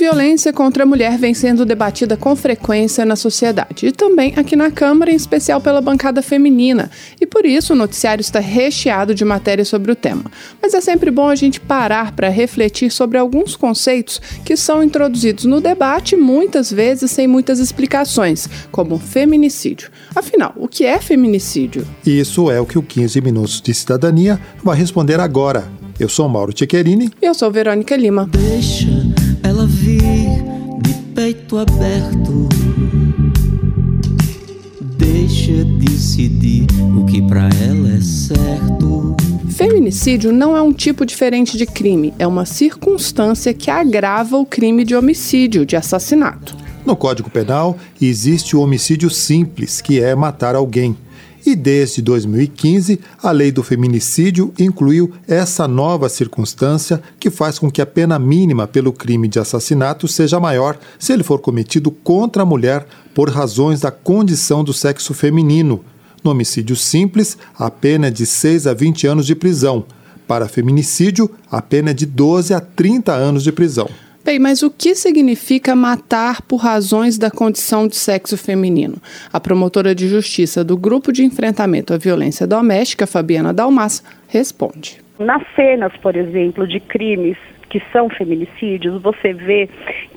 Violência contra a mulher vem sendo debatida com frequência na sociedade e também aqui na Câmara, em especial pela bancada feminina. E por isso o noticiário está recheado de matérias sobre o tema. Mas é sempre bom a gente parar para refletir sobre alguns conceitos que são introduzidos no debate, muitas vezes sem muitas explicações, como feminicídio. Afinal, o que é feminicídio? Isso é o que o 15 Minutos de Cidadania vai responder agora. Eu sou Mauro Tchequerini. Eu sou Verônica Lima. Deixa ela vir de peito aberto. Deixa decidir o que pra ela é certo. Feminicídio não é um tipo diferente de crime, é uma circunstância que agrava o crime de homicídio, de assassinato. No Código Penal existe o homicídio simples, que é matar alguém. E desde 2015, a lei do feminicídio incluiu essa nova circunstância que faz com que a pena mínima pelo crime de assassinato seja maior se ele for cometido contra a mulher por razões da condição do sexo feminino. No homicídio simples, a pena é de 6 a 20 anos de prisão. Para feminicídio, a pena é de 12 a 30 anos de prisão. Bem, mas o que significa matar por razões da condição de sexo feminino? A promotora de justiça do Grupo de Enfrentamento à Violência Doméstica, Fabiana Dalmas, responde. Nas cenas, por exemplo, de crimes que são feminicídios, você vê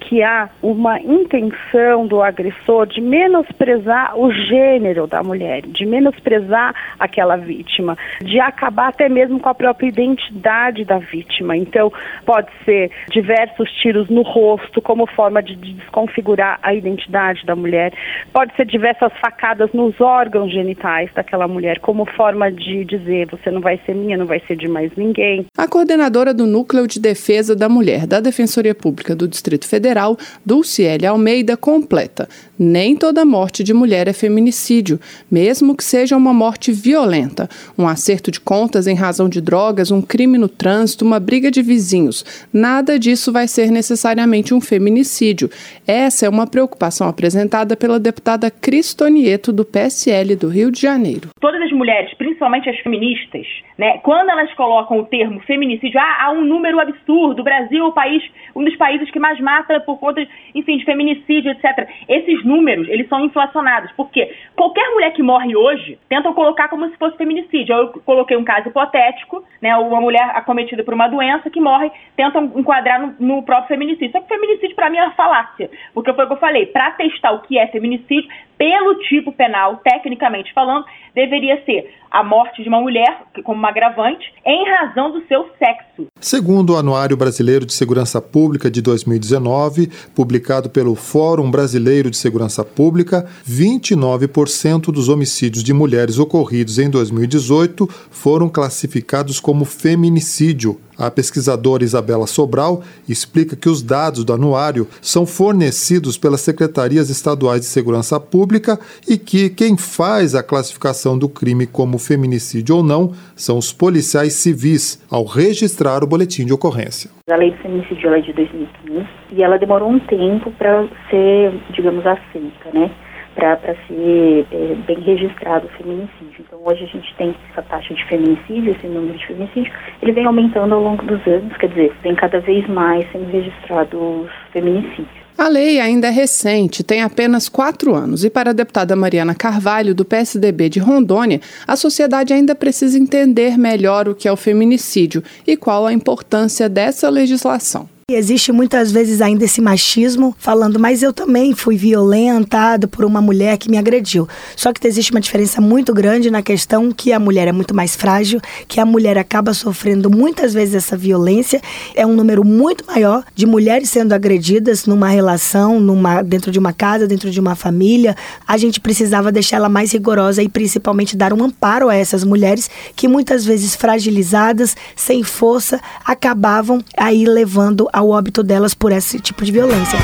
que há uma intenção do agressor de menosprezar o gênero da mulher, de menosprezar aquela vítima, de acabar até mesmo com a própria identidade da vítima. Então, pode ser diversos tiros no rosto como forma de desconfigurar a identidade da mulher, pode ser diversas facadas nos órgãos genitais daquela mulher como forma de dizer você não vai ser minha, não vai ser de mais ninguém. A coordenadora do Núcleo de Defesa da Mulher da Defensoria Pública do Distrito Federal, Dulciele Almeida, completa: nem toda morte de mulher é feminicídio, mesmo que seja uma morte violenta, um acerto de contas em razão de drogas, um crime no trânsito, uma briga de vizinhos. Nada disso vai ser necessariamente um feminicídio. Essa é uma preocupação apresentada pela deputada Cristonieto do PSL do Rio de Janeiro. Todas as mulheres, principalmente as feministas, né, quando elas colocam o termo feminicídio, ah, há um número absurdo, o Brasil é o país, um dos países que mais mata por conta, enfim, de feminicídio, etc. Esses números, eles são inflacionados, porque qualquer mulher que morre hoje, tentam colocar como se fosse feminicídio. Eu coloquei um caso hipotético, né, uma mulher acometida por uma doença que morre, tentam enquadrar no, no próprio feminicídio. Só que feminicídio para mim é uma falácia, porque foi o que eu falei, para testar o que é feminicídio, pelo tipo penal, tecnicamente falando, deveria ser a morte de uma mulher como uma agravante em razão do seu sexo. Segundo o Anuário Brasileiro de Segurança Pública de 2019, publicado pelo Fórum Brasileiro de Segurança Pública, 29% dos homicídios de mulheres ocorridos em 2018 foram classificados como feminicídio. A pesquisadora Isabela Sobral explica que os dados do anuário são fornecidos pelas secretarias estaduais de segurança pública e que quem faz a classificação do crime como feminicídio ou não são os policiais civis, ao registrar o boletim de ocorrência. A lei do feminicídio é de 2015 e ela demorou um tempo para ser, digamos, aceita, né? Para ser é, bem registrado o feminicídio. Então, hoje a gente tem essa taxa de feminicídio, esse número de feminicídio, ele vem aumentando ao longo dos anos, quer dizer, tem cada vez mais sendo registrados feminicídios. A lei ainda é recente, tem apenas quatro anos, e para a deputada Mariana Carvalho, do PSDB de Rondônia, a sociedade ainda precisa entender melhor o que é o feminicídio e qual a importância dessa legislação. Existe muitas vezes ainda esse machismo falando, mas eu também fui violentada por uma mulher que me agrediu. Só que existe uma diferença muito grande na questão que a mulher é muito mais frágil, que a mulher acaba sofrendo muitas vezes essa violência. É um número muito maior de mulheres sendo agredidas numa relação, numa, dentro de uma casa, dentro de uma família. A gente precisava deixar ela mais rigorosa e principalmente dar um amparo a essas mulheres que muitas vezes fragilizadas, sem força, acabavam aí levando ao óbito delas por esse tipo de violência.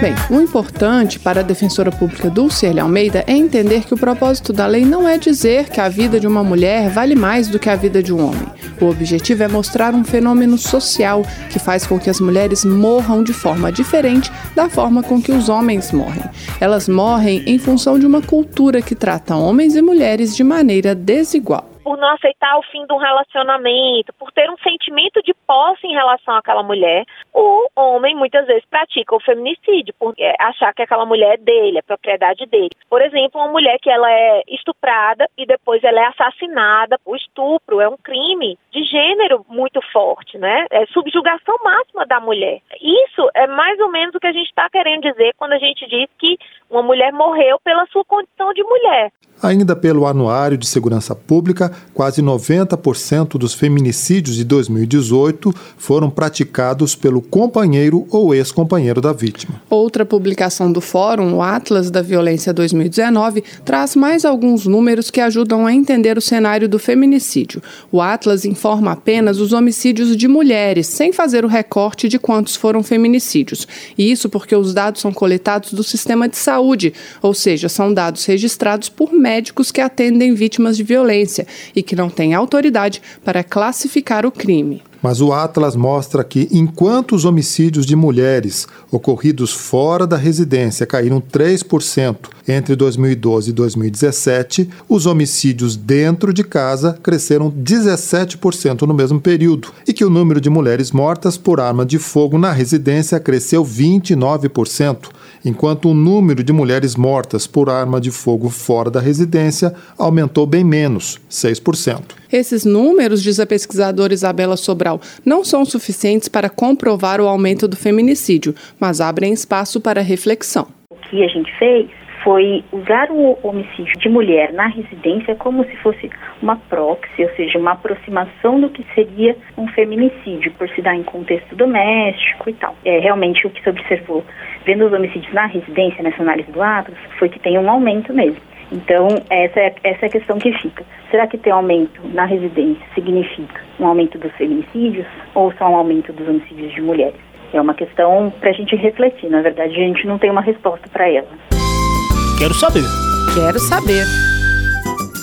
Bem, o importante para a defensora pública Dulciele Almeida é entender que o propósito da lei não é dizer que a vida de uma mulher vale mais do que a vida de um homem. O objetivo é mostrar um fenômeno social que faz com que as mulheres morram de forma diferente da forma com que os homens morrem. Elas morrem em função de uma cultura que trata homens e mulheres de maneira desigual por não aceitar o fim de um relacionamento, por ter um sentimento de posse em relação àquela mulher, o homem muitas vezes pratica o feminicídio, por achar que aquela mulher é dele, é propriedade dele. Por exemplo, uma mulher que ela é estuprada e depois ela é assassinada, o estupro é um crime de gênero muito forte, né? É subjugação máxima da mulher. Isso é mais ou menos o que a gente está querendo dizer quando a gente diz que uma mulher morreu pela sua condição de mulher. Ainda pelo Anuário de Segurança Pública, quase 90% dos feminicídios de 2018 foram praticados pelo companheiro ou ex-companheiro da vítima. Outra publicação do Fórum, o Atlas da Violência 2019, traz mais alguns números que ajudam a entender o cenário do feminicídio. O Atlas informa apenas os homicídios de mulheres, sem fazer o recorte de quantos foram feminicídios. E isso porque os dados são coletados do sistema de saúde, ou seja, são dados registrados por médicos que atendem vítimas de violência e que não têm autoridade para classificar o crime. Mas o Atlas mostra que, enquanto os homicídios de mulheres ocorridos fora da residência caíram 3% entre 2012 e 2017, os homicídios dentro de casa cresceram 17% no mesmo período, e que o número de mulheres mortas por arma de fogo na residência cresceu 29%, enquanto o número de mulheres mortas por arma de fogo fora da residência aumentou bem menos, 6%. Esses números, diz a pesquisadora Isabela Sobral, não são suficientes para comprovar o aumento do feminicídio, mas abrem espaço para reflexão. O que a gente fez foi usar o homicídio de mulher na residência como se fosse uma proxy, ou seja, uma aproximação do que seria um feminicídio, por se dar em contexto doméstico e tal. É realmente o que se observou vendo os homicídios na residência, nessa análise do Atlas, foi que tem um aumento mesmo. Então, essa é, essa é a questão que fica. Será que ter aumento na residência significa um aumento dos feminicídios ou só um aumento dos homicídios de mulheres? É uma questão para a gente refletir. Na verdade, a gente não tem uma resposta para ela. Quero saber. Quero saber.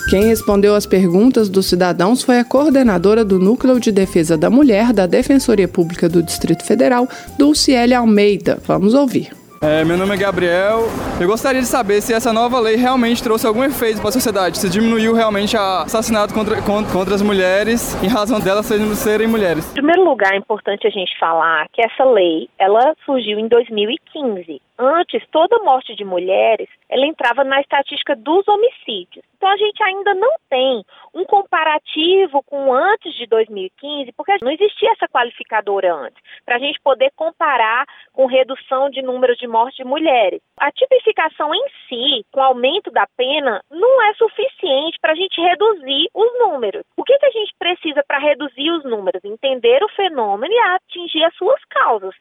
Quem respondeu às perguntas dos cidadãos foi a coordenadora do Núcleo de Defesa da Mulher da Defensoria Pública do Distrito Federal, Dulciele Almeida. Vamos ouvir. É, meu nome é Gabriel. Eu gostaria de saber se essa nova lei realmente trouxe algum efeito para a sociedade, se diminuiu realmente o assassinato contra, contra, contra, as mulheres em razão delas serem, serem mulheres. Em primeiro lugar, é importante a gente falar que essa lei ela surgiu em 2015. Antes, toda morte de mulheres ela entrava na estatística dos homicídios. Então a gente ainda não tem um comparativo com antes de 2015, porque não existia essa qualificadora antes, para a gente poder comparar com redução de números de mortes de mulheres. A tipificação em si, com aumento da pena, não é suficiente para a gente reduzir os números. O que, que a gente precisa para reduzir os números? Entender o fenômeno e atingir as suas causas.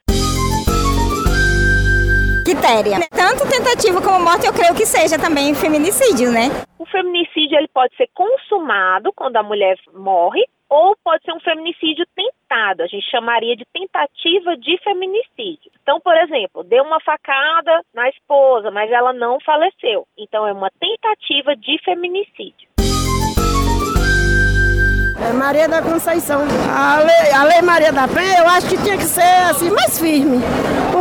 Quitéria. Tanto tentativa como morte, eu creio que seja também feminicídio, né? O feminicídio ele pode ser consumado quando a mulher morre ou pode ser um feminicídio tentado. A gente chamaria de tentativa de feminicídio. Então, por exemplo, deu uma facada na esposa, mas ela não faleceu. Então, é uma tentativa de feminicídio. É Maria da Conceição. A lei, a lei Maria da Penha, eu acho que tinha que ser assim mais firme.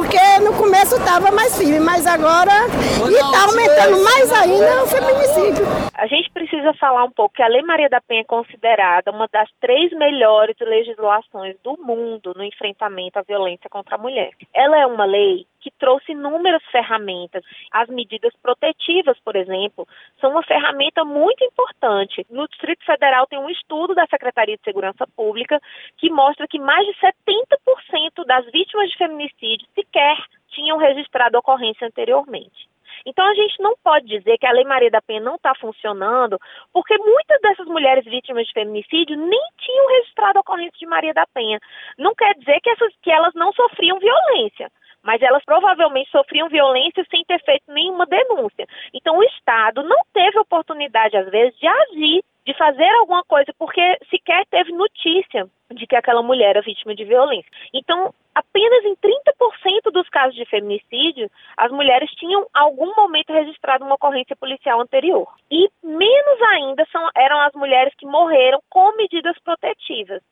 Porque no começo estava mais firme, mas agora está aumentando mais ainda o feminicídio. A gente precisa falar um pouco que a Lei Maria da Penha é considerada uma das três melhores legislações do mundo no enfrentamento à violência contra a mulher. Ela é uma lei que trouxe inúmeras ferramentas. As medidas protetivas, por exemplo, são uma ferramenta muito importante. No Distrito Federal tem um estudo da Secretaria de Segurança Pública que mostra que mais de 70% das vítimas de feminicídio sequer tinham registrado ocorrência anteriormente. Então a gente não pode dizer que a Lei Maria da Penha não está funcionando, porque muitas dessas mulheres vítimas de feminicídio nem tinham registrado a ocorrência de Maria da Penha. Não quer dizer que, essas, que elas não sofriam violência mas elas provavelmente sofriam violência sem ter feito nenhuma denúncia. Então, o Estado não teve oportunidade, às vezes, de agir de fazer alguma coisa, porque sequer teve notícia de que aquela mulher era vítima de violência. Então, apenas em 30% dos casos de feminicídio, as mulheres tinham algum momento registrado uma ocorrência policial anterior. E menos ainda são, eram as mulheres que morreram com medidas protetivas.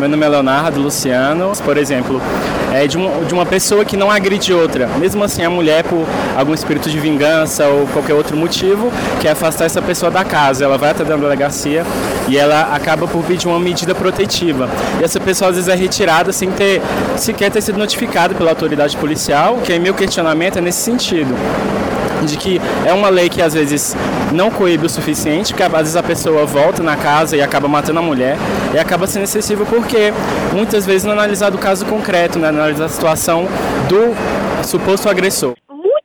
Meu nome é Leonardo Luciano. Por exemplo, é de, um, de uma pessoa que não agride outra. Mesmo assim, a mulher, por algum espírito de vingança ou qualquer outro motivo, quer afastar essa pessoa da casa. Ela vai até a delegacia e ela acaba por pedir uma medida protetiva. E essa pessoa às vezes é retirada sem ter sequer ter sido notificada pela autoridade policial, que meu questionamento é nesse sentido de que é uma lei que às vezes não coíbe o suficiente, porque às vezes a pessoa volta na casa e acaba matando a mulher, e acaba sendo excessivo porque muitas vezes não é analisado o caso concreto, né, analisar a situação do suposto agressor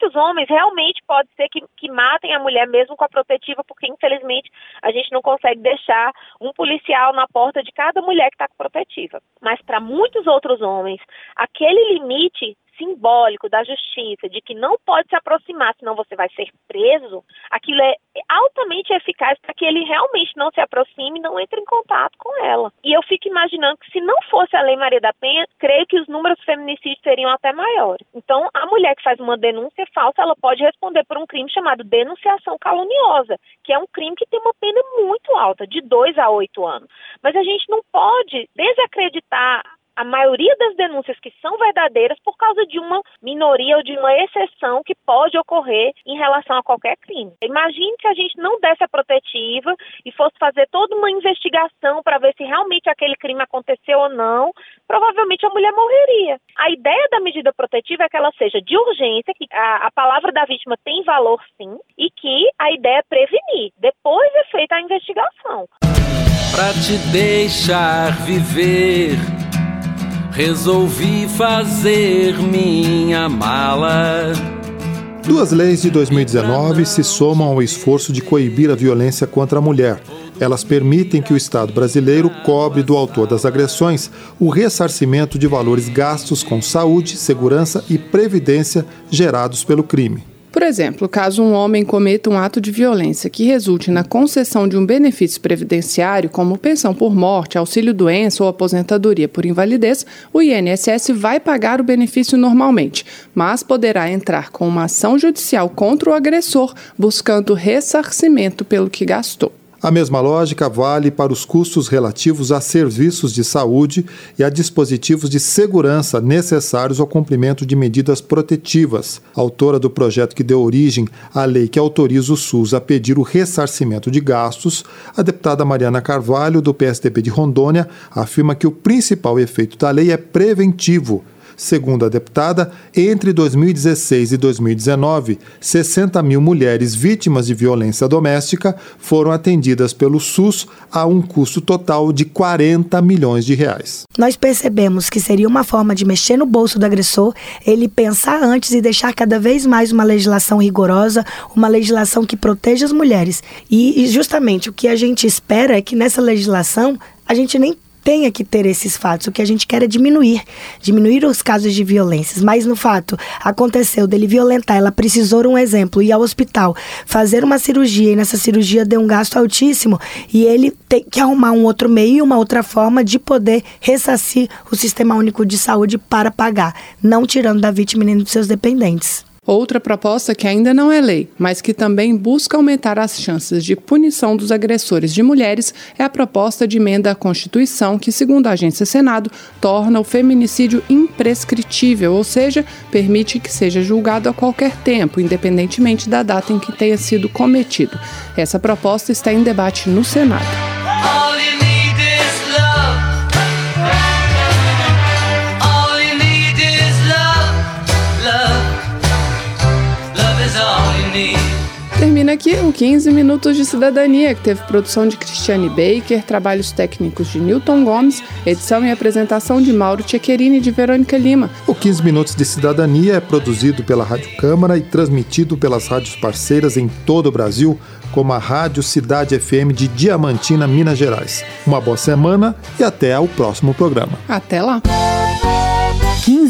muitos homens realmente pode ser que, que matem a mulher mesmo com a protetiva, porque infelizmente a gente não consegue deixar um policial na porta de cada mulher que está com protetiva. Mas para muitos outros homens, aquele limite simbólico da justiça, de que não pode se aproximar, senão você vai ser preso, aquilo é altamente eficaz para que ele realmente não se aproxime e não entre em contato com ela. E eu fico imaginando que se não fosse a Lei Maria da Penha, creio que os números feminicídios seriam até maiores. Então, a mulher que faz uma denúncia falsa, ela pode responder por um crime chamado denunciação caluniosa, que é um crime que tem uma pena muito alta, de 2 a 8 anos. Mas a gente não pode desacreditar a maioria das denúncias que são verdadeiras por causa de uma minoria ou de uma exceção que pode ocorrer em relação a qualquer crime. Imagine se a gente não desse a protetiva e fosse fazer toda uma investigação para ver se realmente aquele crime aconteceu ou não, provavelmente a mulher morreria. A ideia da medida protetiva é que ela seja de urgência, que a, a palavra da vítima tem valor sim, e que a ideia é prevenir. Depois é feita a investigação. Pra te deixar viver resolvi fazer minha mala. Duas leis de 2019 se somam ao esforço de coibir a violência contra a mulher. Elas permitem que o Estado brasileiro cobre do autor das agressões o ressarcimento de valores gastos com saúde, segurança e previdência gerados pelo crime. Por exemplo, caso um homem cometa um ato de violência que resulte na concessão de um benefício previdenciário, como pensão por morte, auxílio-doença ou aposentadoria por invalidez, o INSS vai pagar o benefício normalmente, mas poderá entrar com uma ação judicial contra o agressor, buscando ressarcimento pelo que gastou. A mesma lógica vale para os custos relativos a serviços de saúde e a dispositivos de segurança necessários ao cumprimento de medidas protetivas. Autora do projeto que deu origem à lei que autoriza o SUS a pedir o ressarcimento de gastos, a deputada Mariana Carvalho, do PSDB de Rondônia, afirma que o principal efeito da lei é preventivo Segundo a deputada, entre 2016 e 2019, 60 mil mulheres vítimas de violência doméstica foram atendidas pelo SUS a um custo total de 40 milhões de reais. Nós percebemos que seria uma forma de mexer no bolso do agressor, ele pensar antes e deixar cada vez mais uma legislação rigorosa, uma legislação que proteja as mulheres. E, justamente o que a gente espera é que nessa legislação a gente nem tenha que ter esses fatos. O que a gente quer é diminuir, diminuir os casos de violências. Mas no fato, aconteceu dele violentar, ela precisou de um exemplo, ir ao hospital, fazer uma cirurgia, e nessa cirurgia deu um gasto altíssimo, e ele tem que arrumar um outro meio e uma outra forma de poder ressarcir o Sistema Único de Saúde para pagar, não tirando da vítima nem dos seus dependentes. Outra proposta que ainda não é lei, mas que também busca aumentar as chances de punição dos agressores de mulheres, é a proposta de emenda à Constituição, que, segundo a agência Senado, torna o feminicídio imprescritível, ou seja, permite que seja julgado a qualquer tempo, independentemente da data em que tenha sido cometido. Essa proposta está em debate no Senado. 15 Minutos de Cidadania, que teve produção de Cristiane Baker, trabalhos técnicos de Newton Gomes, edição e apresentação de Mauro Tchequerini e de Verônica Lima. O 15 Minutos de Cidadania é produzido pela Rádio Câmara e transmitido pelas rádios parceiras em todo o Brasil, como a Rádio Cidade FM de Diamantina, Minas Gerais. Uma boa semana e até ao próximo programa. Até lá!